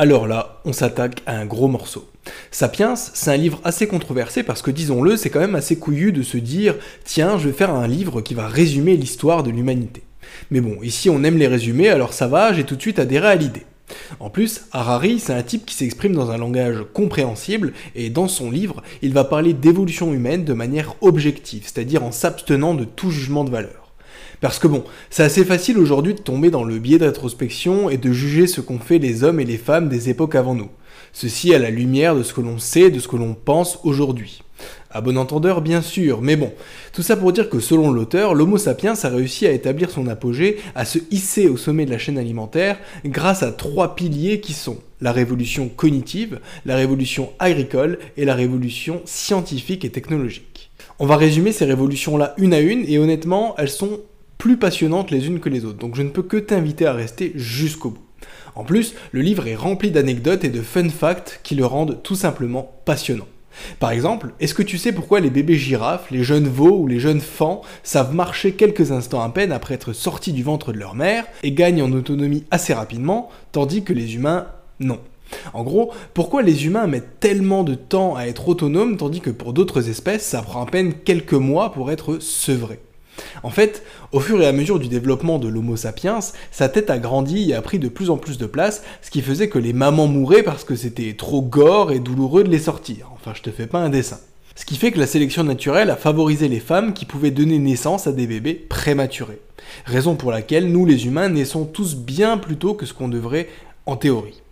Alors là, on s'attaque à un gros morceau. Sapiens, c'est un livre assez controversé parce que, disons-le, c'est quand même assez couillu de se dire tiens, je vais faire un livre qui va résumer l'histoire de l'humanité. Mais bon, ici on aime les résumés, alors ça va, j'ai tout de suite adhéré à l'idée. En plus, Harari, c'est un type qui s'exprime dans un langage compréhensible, et dans son livre, il va parler d'évolution humaine de manière objective, c'est-à-dire en s'abstenant de tout jugement de valeur. Parce que bon, c'est assez facile aujourd'hui de tomber dans le biais d'introspection et de juger ce qu'ont fait les hommes et les femmes des époques avant nous. Ceci à la lumière de ce que l'on sait, de ce que l'on pense aujourd'hui. À bon entendeur, bien sûr, mais bon, tout ça pour dire que selon l'auteur, l'Homo sapiens a réussi à établir son apogée, à se hisser au sommet de la chaîne alimentaire, grâce à trois piliers qui sont la révolution cognitive, la révolution agricole et la révolution scientifique et technologique. On va résumer ces révolutions-là une à une, et honnêtement, elles sont plus passionnantes les unes que les autres, donc je ne peux que t'inviter à rester jusqu'au bout. En plus, le livre est rempli d'anecdotes et de fun facts qui le rendent tout simplement passionnant. Par exemple, est-ce que tu sais pourquoi les bébés girafes, les jeunes veaux ou les jeunes fans savent marcher quelques instants à peine après être sortis du ventre de leur mère et gagnent en autonomie assez rapidement, tandis que les humains, non en gros, pourquoi les humains mettent tellement de temps à être autonomes tandis que pour d'autres espèces, ça prend à peine quelques mois pour être sevrés? En fait, au fur et à mesure du développement de l'Homo sapiens, sa tête a grandi et a pris de plus en plus de place, ce qui faisait que les mamans mouraient parce que c'était trop gore et douloureux de les sortir. Enfin, je te fais pas un dessin. Ce qui fait que la sélection naturelle a favorisé les femmes qui pouvaient donner naissance à des bébés prématurés. Raison pour laquelle nous les humains naissons tous bien plus tôt que ce qu'on devrait en théorie.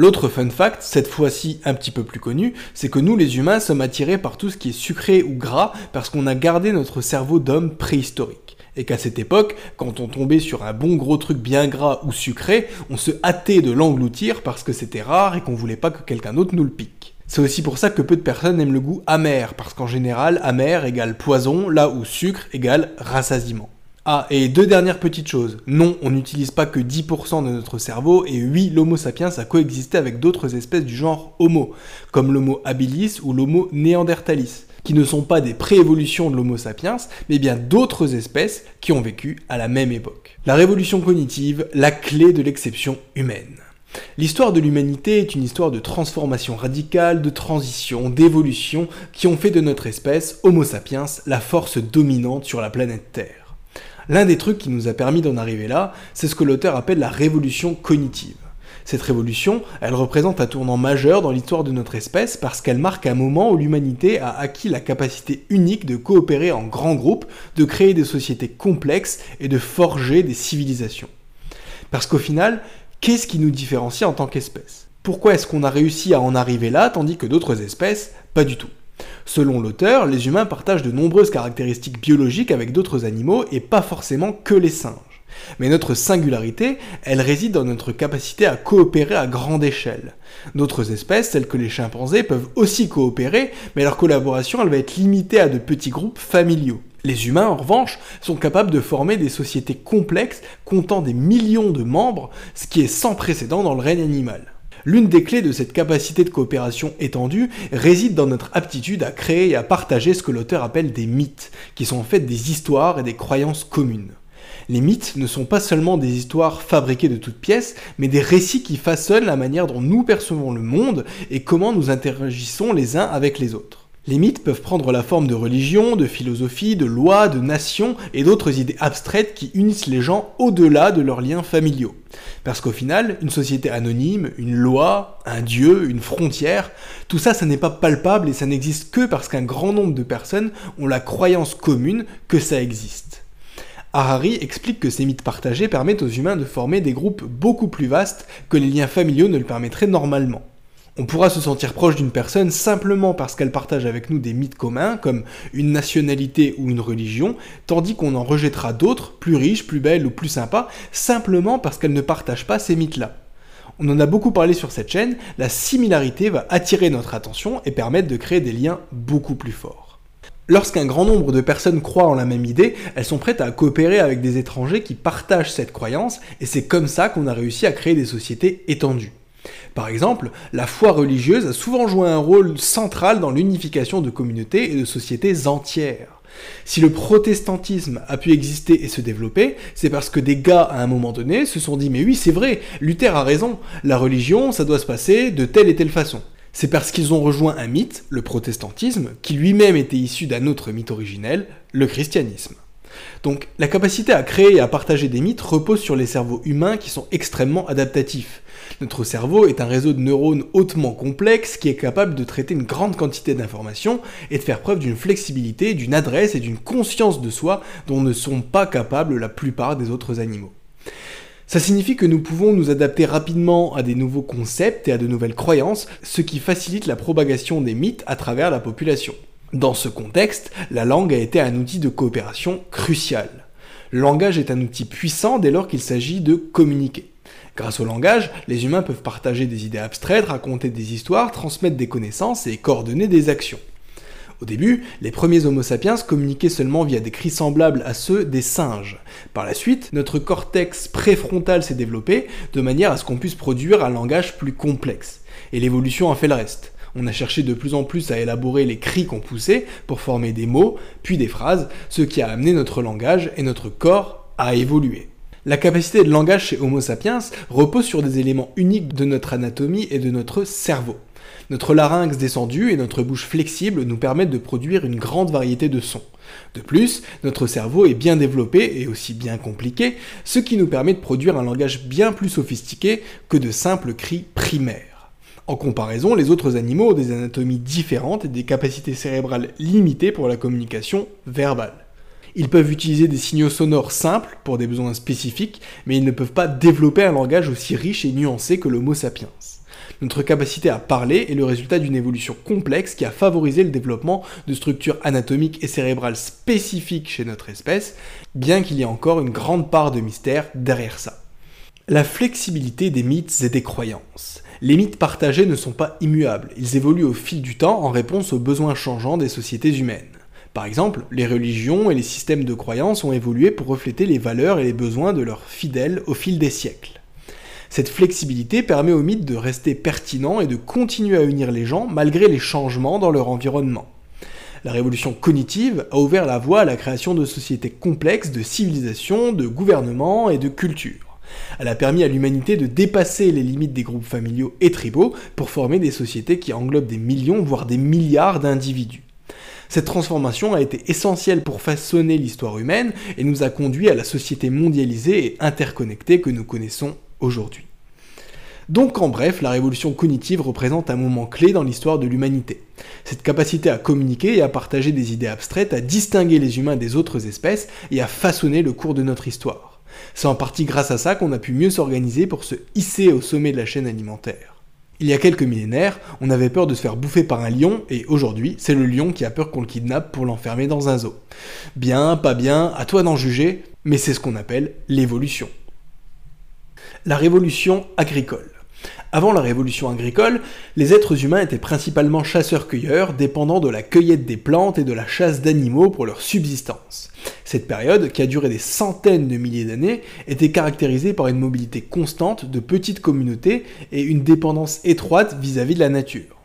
L'autre fun fact, cette fois-ci un petit peu plus connu, c'est que nous les humains sommes attirés par tout ce qui est sucré ou gras parce qu'on a gardé notre cerveau d'homme préhistorique. Et qu'à cette époque, quand on tombait sur un bon gros truc bien gras ou sucré, on se hâtait de l'engloutir parce que c'était rare et qu'on voulait pas que quelqu'un d'autre nous le pique. C'est aussi pour ça que peu de personnes aiment le goût amer, parce qu'en général, amer égale poison, là où sucre égale rassasiement. Ah, et deux dernières petites choses. Non, on n'utilise pas que 10% de notre cerveau, et oui, l'Homo sapiens a coexisté avec d'autres espèces du genre Homo, comme l'Homo habilis ou l'Homo néandertalis, qui ne sont pas des préévolutions de l'Homo sapiens, mais bien d'autres espèces qui ont vécu à la même époque. La révolution cognitive, la clé de l'exception humaine. L'histoire de l'humanité est une histoire de transformation radicale, de transition, d'évolution, qui ont fait de notre espèce, Homo sapiens, la force dominante sur la planète Terre. L'un des trucs qui nous a permis d'en arriver là, c'est ce que l'auteur appelle la révolution cognitive. Cette révolution, elle représente un tournant majeur dans l'histoire de notre espèce parce qu'elle marque un moment où l'humanité a acquis la capacité unique de coopérer en grands groupes, de créer des sociétés complexes et de forger des civilisations. Parce qu'au final, qu'est-ce qui nous différencie en tant qu'espèce? Pourquoi est-ce qu'on a réussi à en arriver là tandis que d'autres espèces, pas du tout Selon l'auteur, les humains partagent de nombreuses caractéristiques biologiques avec d'autres animaux et pas forcément que les singes. Mais notre singularité, elle réside dans notre capacité à coopérer à grande échelle. D'autres espèces, telles que les chimpanzés, peuvent aussi coopérer, mais leur collaboration, elle va être limitée à de petits groupes familiaux. Les humains, en revanche, sont capables de former des sociétés complexes comptant des millions de membres, ce qui est sans précédent dans le règne animal. L'une des clés de cette capacité de coopération étendue réside dans notre aptitude à créer et à partager ce que l'auteur appelle des mythes, qui sont en fait des histoires et des croyances communes. Les mythes ne sont pas seulement des histoires fabriquées de toutes pièces, mais des récits qui façonnent la manière dont nous percevons le monde et comment nous interagissons les uns avec les autres. Les mythes peuvent prendre la forme de religion, de philosophie, de lois, de nations et d'autres idées abstraites qui unissent les gens au-delà de leurs liens familiaux. Parce qu'au final, une société anonyme, une loi, un dieu, une frontière, tout ça, ça n'est pas palpable et ça n'existe que parce qu'un grand nombre de personnes ont la croyance commune que ça existe. Harari explique que ces mythes partagés permettent aux humains de former des groupes beaucoup plus vastes que les liens familiaux ne le permettraient normalement. On pourra se sentir proche d'une personne simplement parce qu'elle partage avec nous des mythes communs, comme une nationalité ou une religion, tandis qu'on en rejettera d'autres, plus riches, plus belles ou plus sympas, simplement parce qu'elle ne partage pas ces mythes-là. On en a beaucoup parlé sur cette chaîne, la similarité va attirer notre attention et permettre de créer des liens beaucoup plus forts. Lorsqu'un grand nombre de personnes croient en la même idée, elles sont prêtes à coopérer avec des étrangers qui partagent cette croyance, et c'est comme ça qu'on a réussi à créer des sociétés étendues. Par exemple, la foi religieuse a souvent joué un rôle central dans l'unification de communautés et de sociétés entières. Si le protestantisme a pu exister et se développer, c'est parce que des gars, à un moment donné, se sont dit Mais oui, c'est vrai, Luther a raison, la religion, ça doit se passer de telle et telle façon. C'est parce qu'ils ont rejoint un mythe, le protestantisme, qui lui-même était issu d'un autre mythe originel, le christianisme. Donc la capacité à créer et à partager des mythes repose sur les cerveaux humains qui sont extrêmement adaptatifs. Notre cerveau est un réseau de neurones hautement complexe qui est capable de traiter une grande quantité d'informations et de faire preuve d'une flexibilité, d'une adresse et d'une conscience de soi dont ne sont pas capables la plupart des autres animaux. Ça signifie que nous pouvons nous adapter rapidement à des nouveaux concepts et à de nouvelles croyances, ce qui facilite la propagation des mythes à travers la population. Dans ce contexte, la langue a été un outil de coopération crucial. Le langage est un outil puissant dès lors qu'il s'agit de communiquer. Grâce au langage, les humains peuvent partager des idées abstraites, raconter des histoires, transmettre des connaissances et coordonner des actions. Au début, les premiers Homo sapiens communiquaient seulement via des cris semblables à ceux des singes. Par la suite, notre cortex préfrontal s'est développé de manière à ce qu'on puisse produire un langage plus complexe. Et l'évolution a fait le reste. On a cherché de plus en plus à élaborer les cris qu'on poussait pour former des mots, puis des phrases, ce qui a amené notre langage et notre corps à évoluer. La capacité de langage chez Homo sapiens repose sur des éléments uniques de notre anatomie et de notre cerveau. Notre larynx descendu et notre bouche flexible nous permettent de produire une grande variété de sons. De plus, notre cerveau est bien développé et aussi bien compliqué, ce qui nous permet de produire un langage bien plus sophistiqué que de simples cris primaires. En comparaison, les autres animaux ont des anatomies différentes et des capacités cérébrales limitées pour la communication verbale. Ils peuvent utiliser des signaux sonores simples pour des besoins spécifiques, mais ils ne peuvent pas développer un langage aussi riche et nuancé que l'Homo sapiens. Notre capacité à parler est le résultat d'une évolution complexe qui a favorisé le développement de structures anatomiques et cérébrales spécifiques chez notre espèce, bien qu'il y ait encore une grande part de mystère derrière ça. La flexibilité des mythes et des croyances. Les mythes partagés ne sont pas immuables, ils évoluent au fil du temps en réponse aux besoins changeants des sociétés humaines. Par exemple, les religions et les systèmes de croyances ont évolué pour refléter les valeurs et les besoins de leurs fidèles au fil des siècles. Cette flexibilité permet aux mythes de rester pertinents et de continuer à unir les gens malgré les changements dans leur environnement. La révolution cognitive a ouvert la voie à la création de sociétés complexes de civilisations, de gouvernements et de cultures. Elle a permis à l'humanité de dépasser les limites des groupes familiaux et tribaux pour former des sociétés qui englobent des millions, voire des milliards d'individus. Cette transformation a été essentielle pour façonner l'histoire humaine et nous a conduit à la société mondialisée et interconnectée que nous connaissons aujourd'hui. Donc en bref, la révolution cognitive représente un moment clé dans l'histoire de l'humanité. Cette capacité à communiquer et à partager des idées abstraites a distingué les humains des autres espèces et a façonné le cours de notre histoire. C'est en partie grâce à ça qu'on a pu mieux s'organiser pour se hisser au sommet de la chaîne alimentaire. Il y a quelques millénaires, on avait peur de se faire bouffer par un lion, et aujourd'hui, c'est le lion qui a peur qu'on le kidnappe pour l'enfermer dans un zoo. Bien, pas bien, à toi d'en juger, mais c'est ce qu'on appelle l'évolution. La révolution agricole. Avant la révolution agricole, les êtres humains étaient principalement chasseurs-cueilleurs, dépendant de la cueillette des plantes et de la chasse d'animaux pour leur subsistance. Cette période, qui a duré des centaines de milliers d'années, était caractérisée par une mobilité constante de petites communautés et une dépendance étroite vis-à-vis de la nature.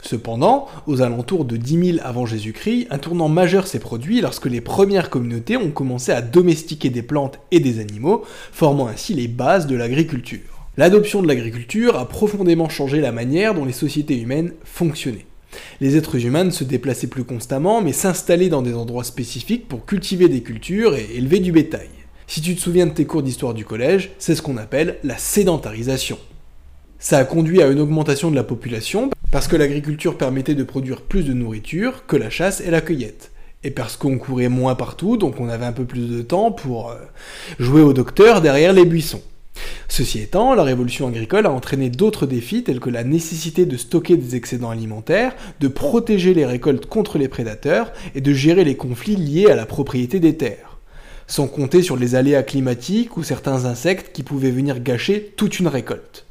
Cependant, aux alentours de 10 000 avant Jésus-Christ, un tournant majeur s'est produit lorsque les premières communautés ont commencé à domestiquer des plantes et des animaux, formant ainsi les bases de l'agriculture. L'adoption de l'agriculture a profondément changé la manière dont les sociétés humaines fonctionnaient. Les êtres humains ne se déplaçaient plus constamment, mais s'installaient dans des endroits spécifiques pour cultiver des cultures et élever du bétail. Si tu te souviens de tes cours d'histoire du collège, c'est ce qu'on appelle la sédentarisation. Ça a conduit à une augmentation de la population parce que l'agriculture permettait de produire plus de nourriture que la chasse et la cueillette. Et parce qu'on courait moins partout, donc on avait un peu plus de temps pour euh, jouer au docteur derrière les buissons. Ceci étant, la révolution agricole a entraîné d'autres défis tels que la nécessité de stocker des excédents alimentaires, de protéger les récoltes contre les prédateurs et de gérer les conflits liés à la propriété des terres. Sans compter sur les aléas climatiques ou certains insectes qui pouvaient venir gâcher toute une récolte.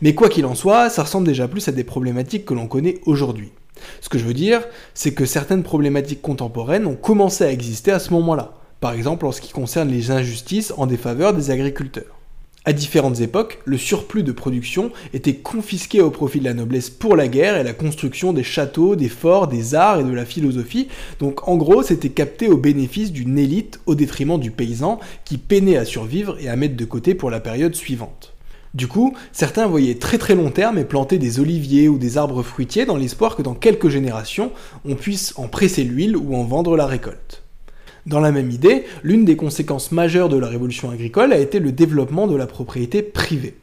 Mais quoi qu'il en soit, ça ressemble déjà plus à des problématiques que l'on connaît aujourd'hui. Ce que je veux dire, c'est que certaines problématiques contemporaines ont commencé à exister à ce moment-là, par exemple en ce qui concerne les injustices en défaveur des agriculteurs. À différentes époques, le surplus de production était confisqué au profit de la noblesse pour la guerre et la construction des châteaux, des forts, des arts et de la philosophie. Donc en gros, c'était capté au bénéfice d'une élite au détriment du paysan qui peinait à survivre et à mettre de côté pour la période suivante. Du coup, certains voyaient très très long terme et plantaient des oliviers ou des arbres fruitiers dans l'espoir que dans quelques générations, on puisse en presser l'huile ou en vendre la récolte. Dans la même idée, l'une des conséquences majeures de la révolution agricole a été le développement de la propriété privée.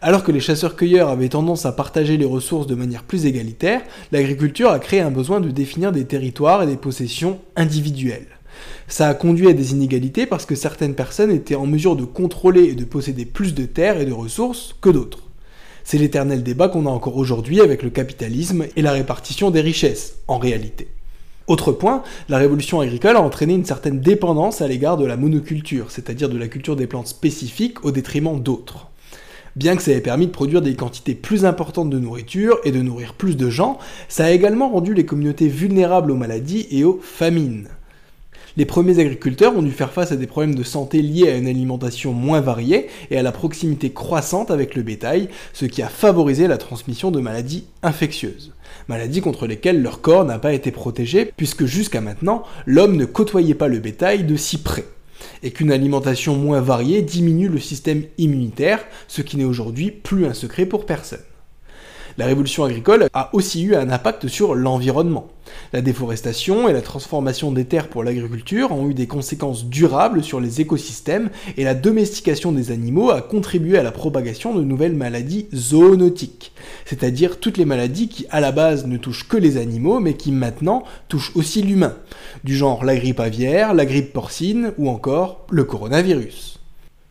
Alors que les chasseurs-cueilleurs avaient tendance à partager les ressources de manière plus égalitaire, l'agriculture a créé un besoin de définir des territoires et des possessions individuelles. Ça a conduit à des inégalités parce que certaines personnes étaient en mesure de contrôler et de posséder plus de terres et de ressources que d'autres. C'est l'éternel débat qu'on a encore aujourd'hui avec le capitalisme et la répartition des richesses, en réalité. Autre point, la révolution agricole a entraîné une certaine dépendance à l'égard de la monoculture, c'est-à-dire de la culture des plantes spécifiques au détriment d'autres. Bien que ça ait permis de produire des quantités plus importantes de nourriture et de nourrir plus de gens, ça a également rendu les communautés vulnérables aux maladies et aux famines. Les premiers agriculteurs ont dû faire face à des problèmes de santé liés à une alimentation moins variée et à la proximité croissante avec le bétail, ce qui a favorisé la transmission de maladies infectieuses. Maladies contre lesquelles leur corps n'a pas été protégé, puisque jusqu'à maintenant, l'homme ne côtoyait pas le bétail de si près et qu'une alimentation moins variée diminue le système immunitaire, ce qui n'est aujourd'hui plus un secret pour personne. La révolution agricole a aussi eu un impact sur l'environnement. La déforestation et la transformation des terres pour l'agriculture ont eu des conséquences durables sur les écosystèmes et la domestication des animaux a contribué à la propagation de nouvelles maladies zoonotiques, c'est-à-dire toutes les maladies qui à la base ne touchent que les animaux mais qui maintenant touchent aussi l'humain, du genre la grippe aviaire, la grippe porcine ou encore le coronavirus.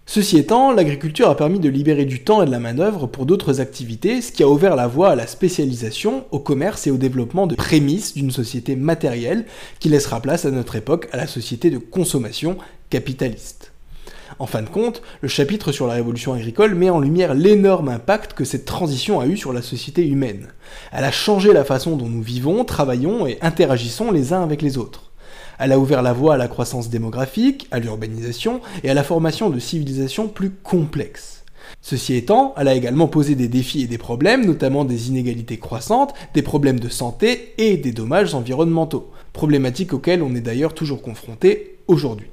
Ceci étant, l'agriculture a permis de libérer du temps et de la main-d'œuvre pour d'autres activités, ce qui a ouvert la voie à la spécialisation, au commerce et au développement de prémices d'une société matérielle qui laissera place à notre époque à la société de consommation capitaliste. En fin de compte, le chapitre sur la révolution agricole met en lumière l'énorme impact que cette transition a eu sur la société humaine. Elle a changé la façon dont nous vivons, travaillons et interagissons les uns avec les autres. Elle a ouvert la voie à la croissance démographique, à l'urbanisation et à la formation de civilisations plus complexes. Ceci étant, elle a également posé des défis et des problèmes, notamment des inégalités croissantes, des problèmes de santé et des dommages environnementaux, problématiques auxquelles on est d'ailleurs toujours confronté aujourd'hui.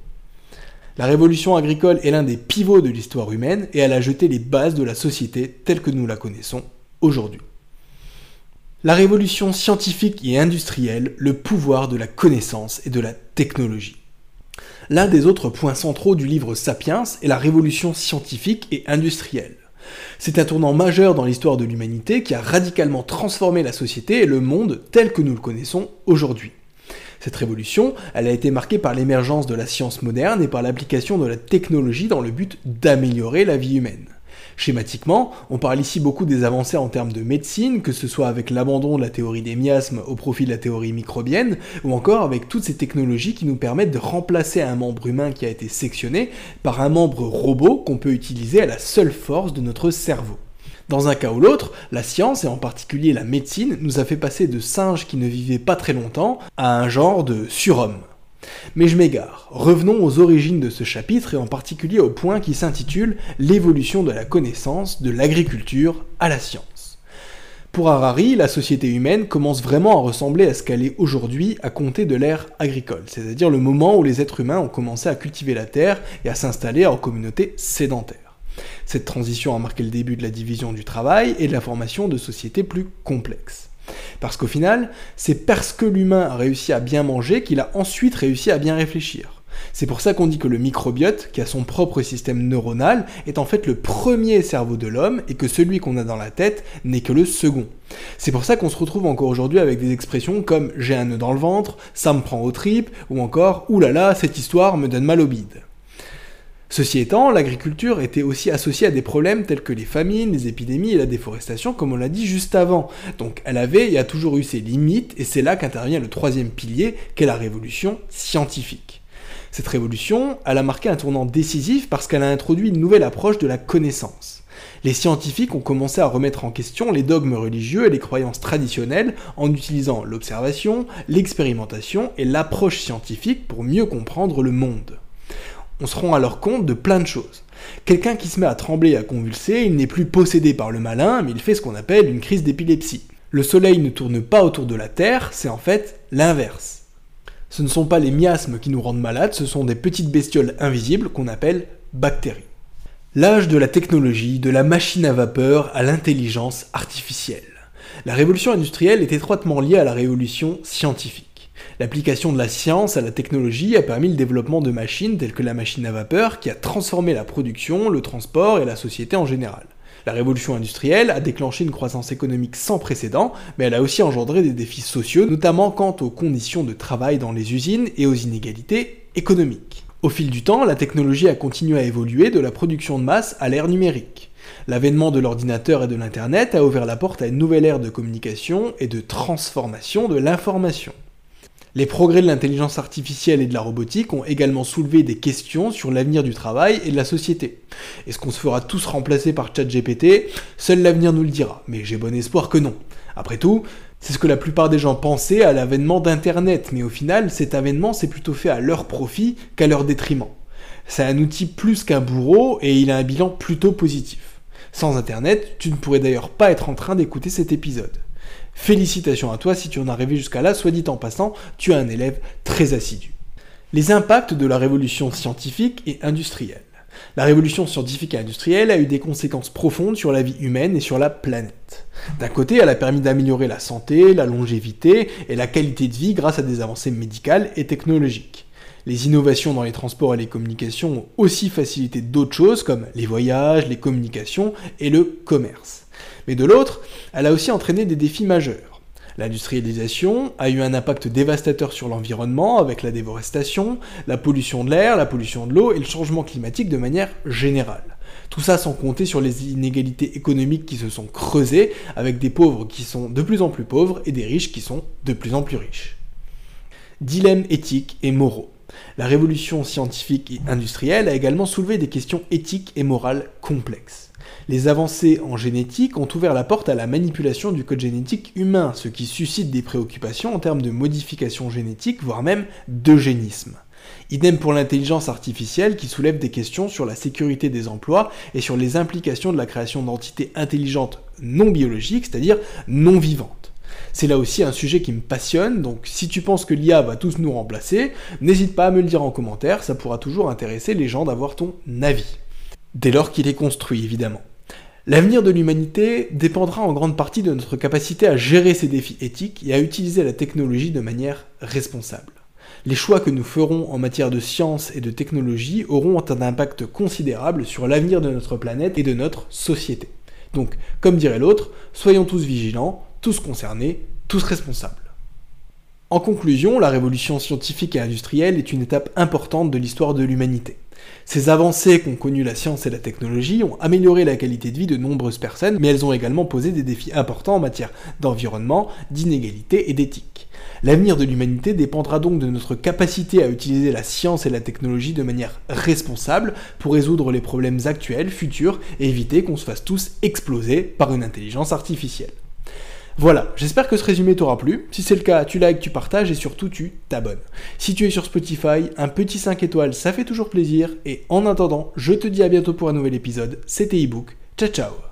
La révolution agricole est l'un des pivots de l'histoire humaine et elle a jeté les bases de la société telle que nous la connaissons aujourd'hui. La révolution scientifique et industrielle, le pouvoir de la connaissance et de la technologie. L'un des autres points centraux du livre Sapiens est la révolution scientifique et industrielle. C'est un tournant majeur dans l'histoire de l'humanité qui a radicalement transformé la société et le monde tel que nous le connaissons aujourd'hui. Cette révolution, elle a été marquée par l'émergence de la science moderne et par l'application de la technologie dans le but d'améliorer la vie humaine. Schématiquement, on parle ici beaucoup des avancées en termes de médecine, que ce soit avec l'abandon de la théorie des miasmes au profit de la théorie microbienne, ou encore avec toutes ces technologies qui nous permettent de remplacer un membre humain qui a été sectionné par un membre robot qu'on peut utiliser à la seule force de notre cerveau. Dans un cas ou l'autre, la science, et en particulier la médecine, nous a fait passer de singes qui ne vivaient pas très longtemps à un genre de surhomme. Mais je m'égare. Revenons aux origines de ce chapitre et en particulier au point qui s'intitule L'évolution de la connaissance de l'agriculture à la science. Pour Harari, la société humaine commence vraiment à ressembler à ce qu'elle est aujourd'hui à compter de l'ère agricole, c'est-à-dire le moment où les êtres humains ont commencé à cultiver la terre et à s'installer en communauté sédentaire. Cette transition a marqué le début de la division du travail et de la formation de sociétés plus complexes. Parce qu'au final, c'est parce que l'humain a réussi à bien manger qu'il a ensuite réussi à bien réfléchir. C'est pour ça qu'on dit que le microbiote, qui a son propre système neuronal, est en fait le premier cerveau de l'homme et que celui qu'on a dans la tête n'est que le second. C'est pour ça qu'on se retrouve encore aujourd'hui avec des expressions comme j'ai un nœud dans le ventre, ça me prend aux tripes, ou encore oulala, cette histoire me donne mal au bide. Ceci étant, l'agriculture était aussi associée à des problèmes tels que les famines, les épidémies et la déforestation, comme on l'a dit juste avant. Donc elle avait et a toujours eu ses limites, et c'est là qu'intervient le troisième pilier, qu'est la révolution scientifique. Cette révolution, elle a marqué un tournant décisif parce qu'elle a introduit une nouvelle approche de la connaissance. Les scientifiques ont commencé à remettre en question les dogmes religieux et les croyances traditionnelles en utilisant l'observation, l'expérimentation et l'approche scientifique pour mieux comprendre le monde. On se rend alors compte de plein de choses. Quelqu'un qui se met à trembler et à convulser, il n'est plus possédé par le malin, mais il fait ce qu'on appelle une crise d'épilepsie. Le Soleil ne tourne pas autour de la Terre, c'est en fait l'inverse. Ce ne sont pas les miasmes qui nous rendent malades, ce sont des petites bestioles invisibles qu'on appelle bactéries. L'âge de la technologie, de la machine à vapeur à l'intelligence artificielle. La révolution industrielle est étroitement liée à la révolution scientifique. L'application de la science à la technologie a permis le développement de machines telles que la machine à vapeur qui a transformé la production, le transport et la société en général. La révolution industrielle a déclenché une croissance économique sans précédent, mais elle a aussi engendré des défis sociaux, notamment quant aux conditions de travail dans les usines et aux inégalités économiques. Au fil du temps, la technologie a continué à évoluer de la production de masse à l'ère numérique. L'avènement de l'ordinateur et de l'Internet a ouvert la porte à une nouvelle ère de communication et de transformation de l'information. Les progrès de l'intelligence artificielle et de la robotique ont également soulevé des questions sur l'avenir du travail et de la société. Est-ce qu'on se fera tous remplacer par ChatGPT? Seul l'avenir nous le dira, mais j'ai bon espoir que non. Après tout, c'est ce que la plupart des gens pensaient à l'avènement d'Internet, mais au final, cet avènement s'est plutôt fait à leur profit qu'à leur détriment. C'est un outil plus qu'un bourreau et il a un bilan plutôt positif. Sans Internet, tu ne pourrais d'ailleurs pas être en train d'écouter cet épisode. Félicitations à toi si tu en as rêvé jusqu'à là, soit dit en passant, tu es un élève très assidu. Les impacts de la révolution scientifique et industrielle. La révolution scientifique et industrielle a eu des conséquences profondes sur la vie humaine et sur la planète. D'un côté, elle a permis d'améliorer la santé, la longévité et la qualité de vie grâce à des avancées médicales et technologiques. Les innovations dans les transports et les communications ont aussi facilité d'autres choses comme les voyages, les communications et le commerce. Mais de l'autre, elle a aussi entraîné des défis majeurs. L'industrialisation a eu un impact dévastateur sur l'environnement avec la déforestation, la pollution de l'air, la pollution de l'eau et le changement climatique de manière générale. Tout ça sans compter sur les inégalités économiques qui se sont creusées avec des pauvres qui sont de plus en plus pauvres et des riches qui sont de plus en plus riches. Dilemmes éthiques et moraux. La révolution scientifique et industrielle a également soulevé des questions éthiques et morales complexes. Les avancées en génétique ont ouvert la porte à la manipulation du code génétique humain, ce qui suscite des préoccupations en termes de modification génétique, voire même d'eugénisme. Idem pour l'intelligence artificielle qui soulève des questions sur la sécurité des emplois et sur les implications de la création d'entités intelligentes non biologiques, c'est-à-dire non vivantes. C'est là aussi un sujet qui me passionne, donc si tu penses que l'IA va tous nous remplacer, n'hésite pas à me le dire en commentaire, ça pourra toujours intéresser les gens d'avoir ton avis. Dès lors qu'il est construit, évidemment. L'avenir de l'humanité dépendra en grande partie de notre capacité à gérer ces défis éthiques et à utiliser la technologie de manière responsable. Les choix que nous ferons en matière de science et de technologie auront un impact considérable sur l'avenir de notre planète et de notre société. Donc, comme dirait l'autre, soyons tous vigilants, tous concernés, tous responsables. En conclusion, la révolution scientifique et industrielle est une étape importante de l'histoire de l'humanité. Ces avancées qu'ont connues la science et la technologie ont amélioré la qualité de vie de nombreuses personnes, mais elles ont également posé des défis importants en matière d'environnement, d'inégalité et d'éthique. L'avenir de l'humanité dépendra donc de notre capacité à utiliser la science et la technologie de manière responsable pour résoudre les problèmes actuels, futurs, et éviter qu'on se fasse tous exploser par une intelligence artificielle. Voilà, j'espère que ce résumé t'aura plu. Si c'est le cas, tu likes, tu partages et surtout tu t'abonnes. Si tu es sur Spotify, un petit 5 étoiles, ça fait toujours plaisir. Et en attendant, je te dis à bientôt pour un nouvel épisode. C'était ebook. Ciao ciao